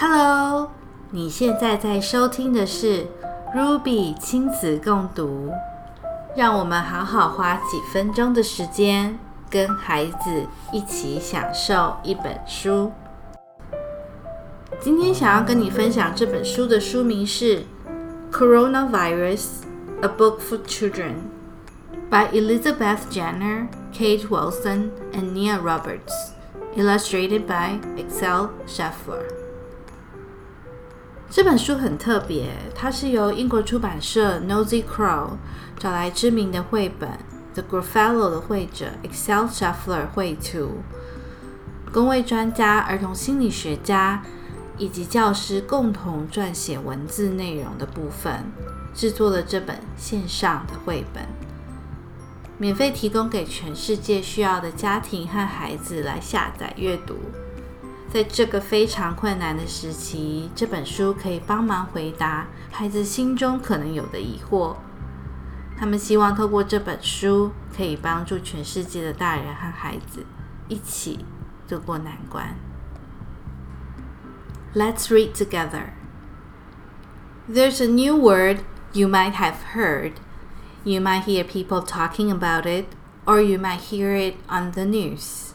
Hello，你现在在收听的是 Ruby 亲子共读，让我们好好花几分钟的时间，跟孩子一起享受一本书。今天想要跟你分享这本书的书名是《Coronavirus: A Book for Children》by Elizabeth Jenner, Kate Wilson, and Nia Roberts, illustrated by Excel Scheffler. 这本书很特别，它是由英国出版社 Nosy Crow 找来知名的绘本 The Gruffalo 的绘者 Excel Scheffler 绘图，公位专家、儿童心理学家以及教师共同撰写文字内容的部分，制作了这本线上的绘本，免费提供给全世界需要的家庭和孩子来下载阅读。在这个非常困难的时期，这本书可以帮忙回答孩子心中可能有的疑惑。他们希望透过这本书，可以帮助全世界的大人和孩子一起度过难关。Let's read together. There's a new word you might have heard. You might hear people talking about it, or you might hear it on the news.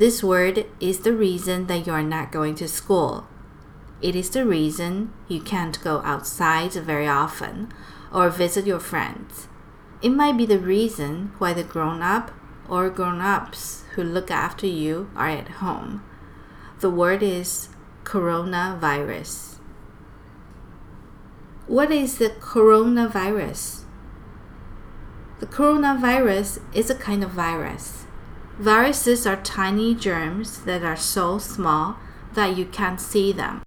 This word is the reason that you are not going to school. It is the reason you can't go outside very often or visit your friends. It might be the reason why the grown up or grown ups who look after you are at home. The word is coronavirus. What is the coronavirus? The coronavirus is a kind of virus. Viruses are tiny germs that are so small that you can't see them.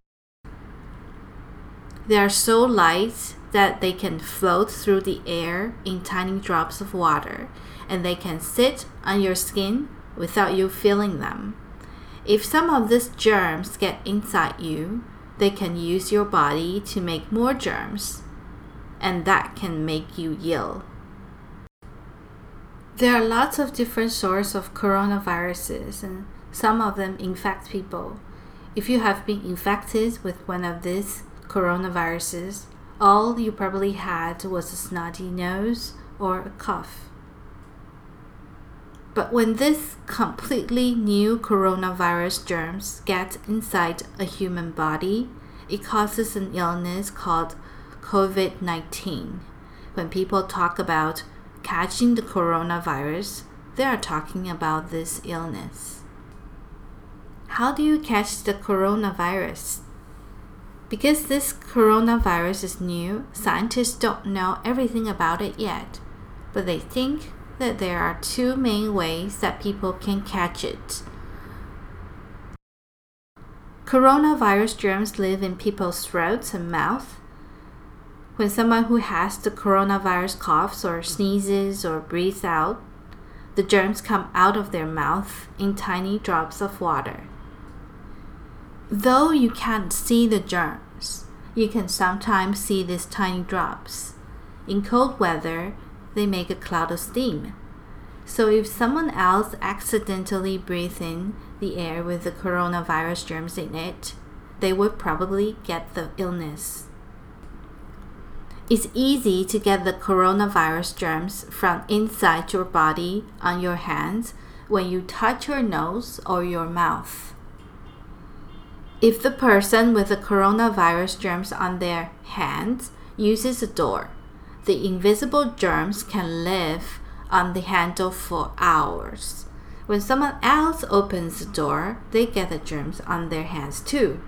They are so light that they can float through the air in tiny drops of water, and they can sit on your skin without you feeling them. If some of these germs get inside you, they can use your body to make more germs, and that can make you ill. There are lots of different sorts of coronaviruses, and some of them infect people. If you have been infected with one of these coronaviruses, all you probably had was a snotty nose or a cough. But when these completely new coronavirus germs get inside a human body, it causes an illness called COVID 19. When people talk about catching the coronavirus, they are talking about this illness. How do you catch the coronavirus? Because this coronavirus is new, scientists don't know everything about it yet, but they think that there are two main ways that people can catch it. Coronavirus germs live in people's throats and mouth, when someone who has the coronavirus coughs or sneezes or breathes out, the germs come out of their mouth in tiny drops of water. Though you can't see the germs, you can sometimes see these tiny drops. In cold weather, they make a cloud of steam. So if someone else accidentally breathes in the air with the coronavirus germs in it, they would probably get the illness. It's easy to get the coronavirus germs from inside your body on your hands when you touch your nose or your mouth. If the person with the coronavirus germs on their hands uses a door, the invisible germs can live on the handle for hours. When someone else opens the door, they get the germs on their hands too.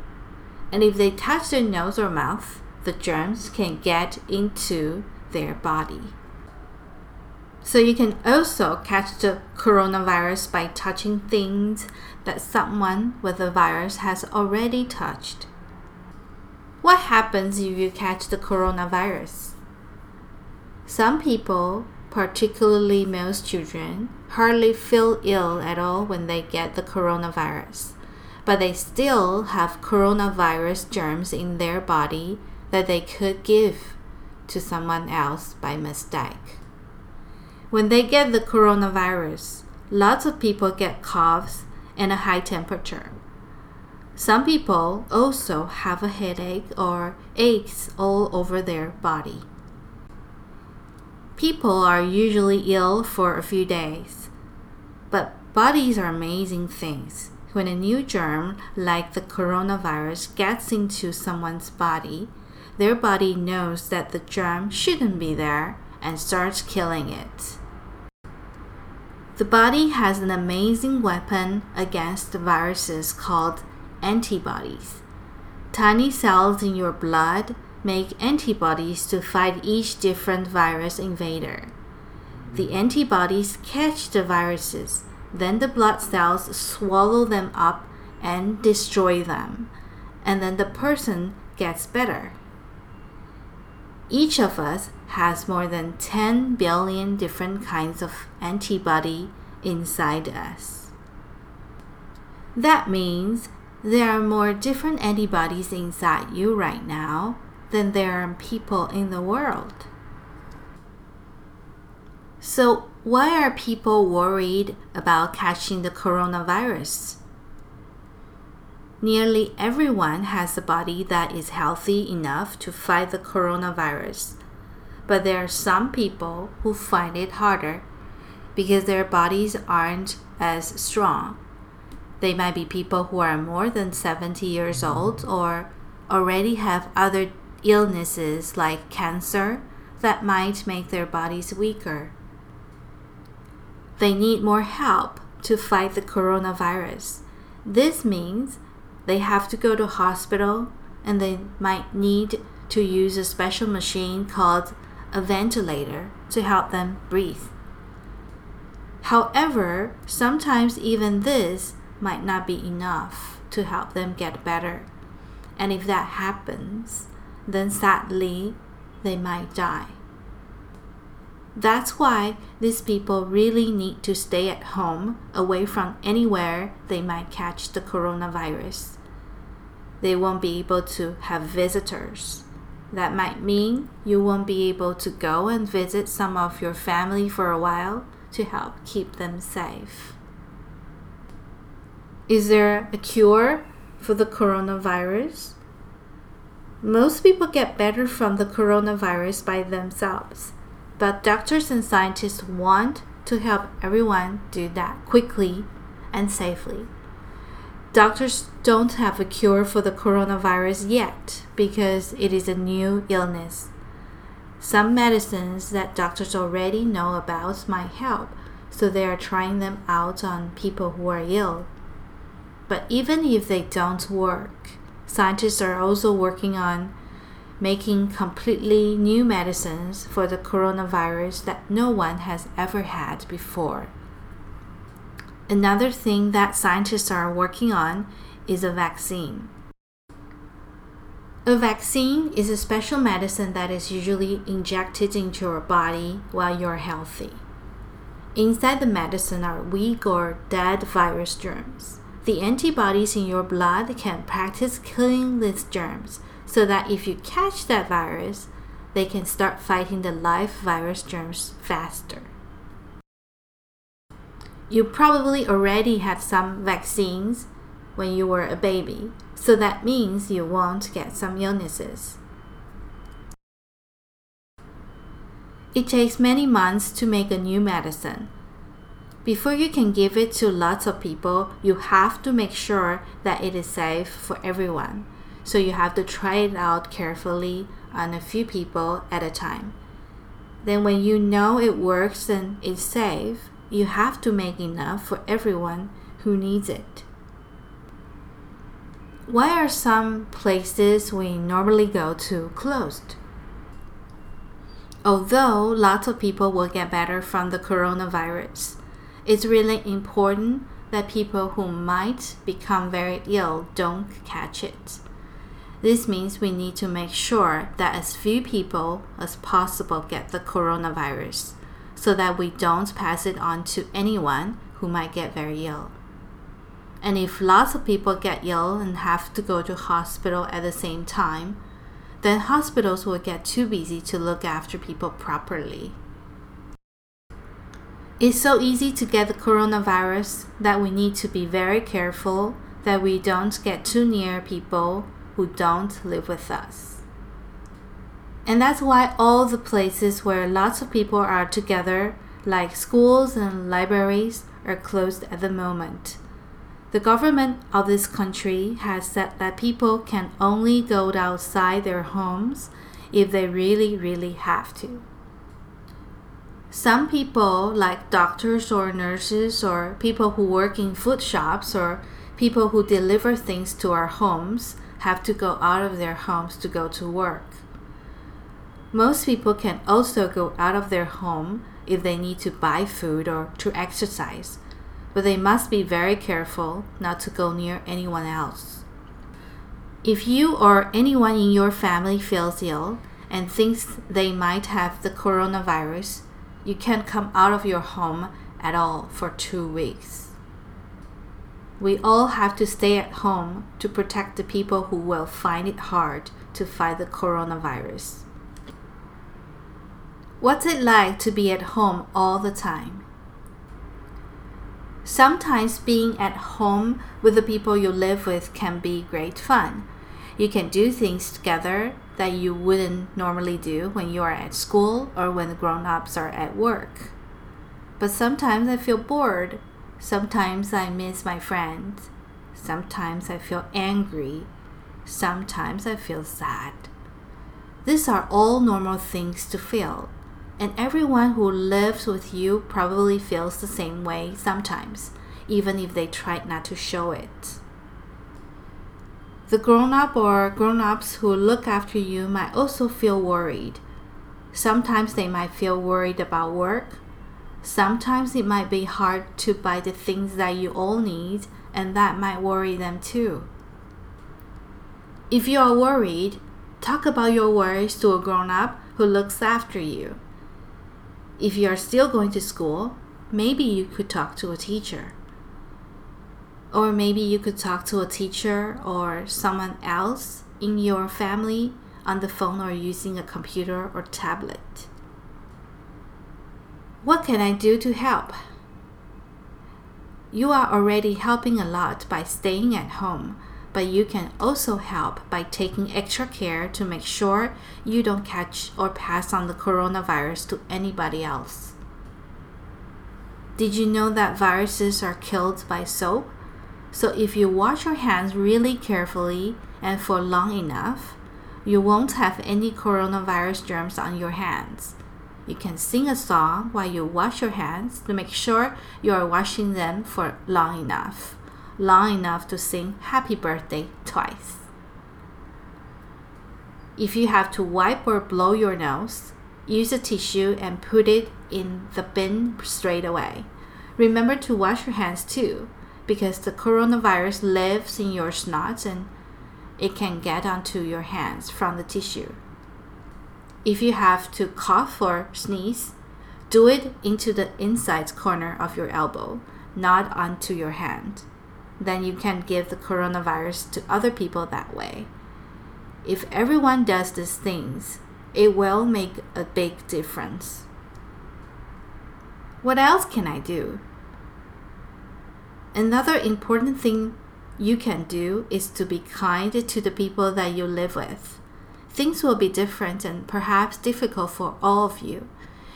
And if they touch their nose or mouth, the germs can get into their body. So you can also catch the coronavirus by touching things that someone with the virus has already touched. What happens if you catch the coronavirus? Some people, particularly most children, hardly feel ill at all when they get the coronavirus, but they still have coronavirus germs in their body that they could give to someone else by mistake. When they get the coronavirus, lots of people get coughs and a high temperature. Some people also have a headache or aches all over their body. People are usually ill for a few days, but bodies are amazing things. When a new germ, like the coronavirus, gets into someone's body, their body knows that the germ shouldn't be there and starts killing it. The body has an amazing weapon against viruses called antibodies. Tiny cells in your blood make antibodies to fight each different virus invader. The antibodies catch the viruses, then the blood cells swallow them up and destroy them, and then the person gets better. Each of us has more than 10 billion different kinds of antibody inside us. That means there are more different antibodies inside you right now than there are people in the world. So, why are people worried about catching the coronavirus? Nearly everyone has a body that is healthy enough to fight the coronavirus. But there are some people who find it harder because their bodies aren't as strong. They might be people who are more than 70 years old or already have other illnesses like cancer that might make their bodies weaker. They need more help to fight the coronavirus. This means they have to go to hospital and they might need to use a special machine called a ventilator to help them breathe. However, sometimes even this might not be enough to help them get better. And if that happens, then sadly, they might die. That's why these people really need to stay at home, away from anywhere they might catch the coronavirus. They won't be able to have visitors. That might mean you won't be able to go and visit some of your family for a while to help keep them safe. Is there a cure for the coronavirus? Most people get better from the coronavirus by themselves. But doctors and scientists want to help everyone do that quickly and safely. Doctors don't have a cure for the coronavirus yet because it is a new illness. Some medicines that doctors already know about might help, so they are trying them out on people who are ill. But even if they don't work, scientists are also working on making completely new medicines for the coronavirus that no one has ever had before. Another thing that scientists are working on is a vaccine. A vaccine is a special medicine that is usually injected into your body while you're healthy. Inside the medicine are weak or dead virus germs. The antibodies in your blood can practice killing these germs so that if you catch that virus, they can start fighting the live virus germs faster. You probably already had some vaccines when you were a baby, so that means you won't get some illnesses. It takes many months to make a new medicine. Before you can give it to lots of people, you have to make sure that it is safe for everyone. So you have to try it out carefully on a few people at a time. Then, when you know it works and it's safe, you have to make enough for everyone who needs it. Why are some places we normally go to closed? Although lots of people will get better from the coronavirus, it's really important that people who might become very ill don't catch it. This means we need to make sure that as few people as possible get the coronavirus so that we don't pass it on to anyone who might get very ill. And if lots of people get ill and have to go to hospital at the same time, then hospitals will get too busy to look after people properly. It's so easy to get the coronavirus that we need to be very careful that we don't get too near people who don't live with us. And that's why all the places where lots of people are together, like schools and libraries, are closed at the moment. The government of this country has said that people can only go outside their homes if they really, really have to. Some people, like doctors or nurses, or people who work in food shops, or people who deliver things to our homes, have to go out of their homes to go to work. Most people can also go out of their home if they need to buy food or to exercise, but they must be very careful not to go near anyone else. If you or anyone in your family feels ill and thinks they might have the coronavirus, you can't come out of your home at all for two weeks. We all have to stay at home to protect the people who will find it hard to fight the coronavirus. What's it like to be at home all the time? Sometimes being at home with the people you live with can be great fun. You can do things together that you wouldn't normally do when you are at school or when the grown ups are at work. But sometimes I feel bored. Sometimes I miss my friends. Sometimes I feel angry. Sometimes I feel sad. These are all normal things to feel, and everyone who lives with you probably feels the same way sometimes, even if they try not to show it. The grown up or grown ups who look after you might also feel worried. Sometimes they might feel worried about work. Sometimes it might be hard to buy the things that you all need, and that might worry them too. If you are worried, talk about your worries to a grown up who looks after you. If you are still going to school, maybe you could talk to a teacher. Or maybe you could talk to a teacher or someone else in your family on the phone or using a computer or tablet. What can I do to help? You are already helping a lot by staying at home, but you can also help by taking extra care to make sure you don't catch or pass on the coronavirus to anybody else. Did you know that viruses are killed by soap? So if you wash your hands really carefully and for long enough, you won't have any coronavirus germs on your hands. You can sing a song while you wash your hands to make sure you are washing them for long enough. Long enough to sing happy birthday twice. If you have to wipe or blow your nose, use a tissue and put it in the bin straight away. Remember to wash your hands too because the coronavirus lives in your snot and it can get onto your hands from the tissue. If you have to cough or sneeze, do it into the inside corner of your elbow, not onto your hand. Then you can give the coronavirus to other people that way. If everyone does these things, it will make a big difference. What else can I do? Another important thing you can do is to be kind to the people that you live with. Things will be different and perhaps difficult for all of you.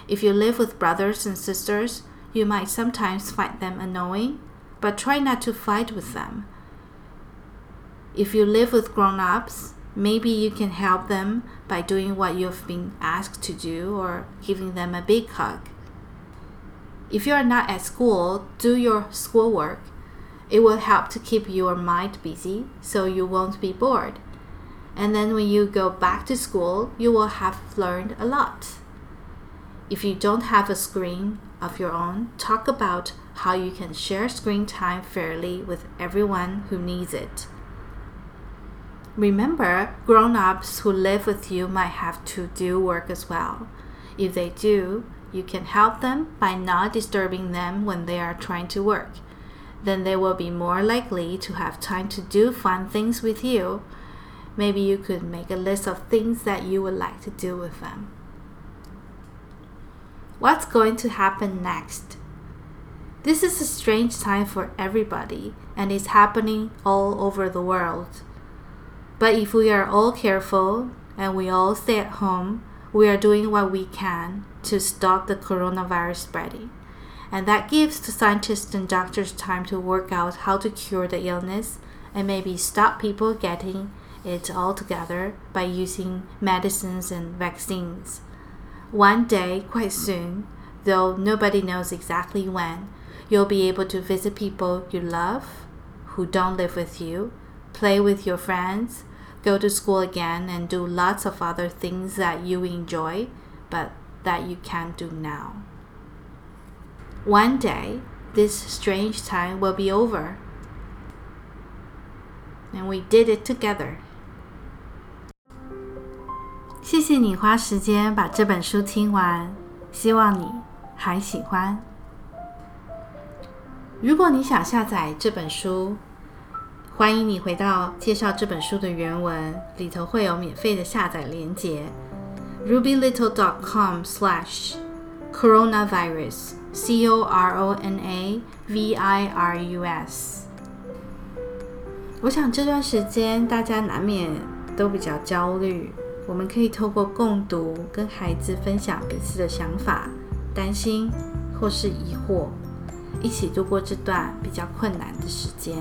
If you live with brothers and sisters, you might sometimes find them annoying, but try not to fight with them. If you live with grown ups, maybe you can help them by doing what you've been asked to do or giving them a big hug. If you are not at school, do your schoolwork. It will help to keep your mind busy so you won't be bored. And then when you go back to school, you will have learned a lot. If you don't have a screen of your own, talk about how you can share screen time fairly with everyone who needs it. Remember, grown ups who live with you might have to do work as well. If they do, you can help them by not disturbing them when they are trying to work. Then they will be more likely to have time to do fun things with you. Maybe you could make a list of things that you would like to do with them. What's going to happen next? This is a strange time for everybody, and it's happening all over the world. But if we are all careful and we all stay at home, we are doing what we can to stop the coronavirus spreading. And that gives the scientists and doctors time to work out how to cure the illness and maybe stop people getting it altogether by using medicines and vaccines. One day, quite soon, though nobody knows exactly when, you'll be able to visit people you love who don't live with you, play with your friends, go to school again, and do lots of other things that you enjoy but that you can't do now. One day, this strange time will be over. And we did it together. 谢谢你花时间把这本书听完，希望你还喜欢。如果你想下载这本书， 欢迎你回到介绍这本书的原文里头，会有免费的下载链接。rubylittle.com slash coronavirus c o r o n a v i r u s。我想这段时间大家难免都比较焦虑，我们可以透过共读跟孩子分享彼此的想法、担心或是疑惑，一起度过这段比较困难的时间。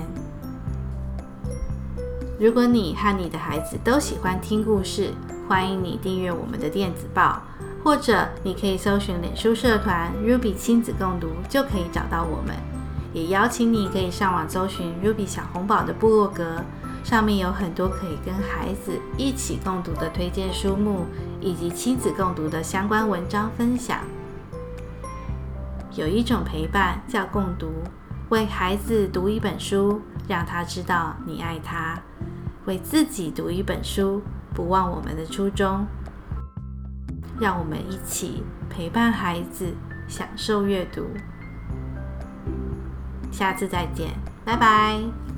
如果你和你的孩子都喜欢听故事，欢迎你订阅我们的电子报，或者你可以搜寻脸书社团 Ruby 亲子共读，就可以找到我们。也邀请你可以上网搜寻 Ruby 小红宝的部落格，上面有很多可以跟孩子一起共读的推荐书目，以及亲子共读的相关文章分享。有一种陪伴叫共读，为孩子读一本书，让他知道你爱他；为自己读一本书。不忘我们的初衷，让我们一起陪伴孩子，享受阅读。下次再见，拜拜。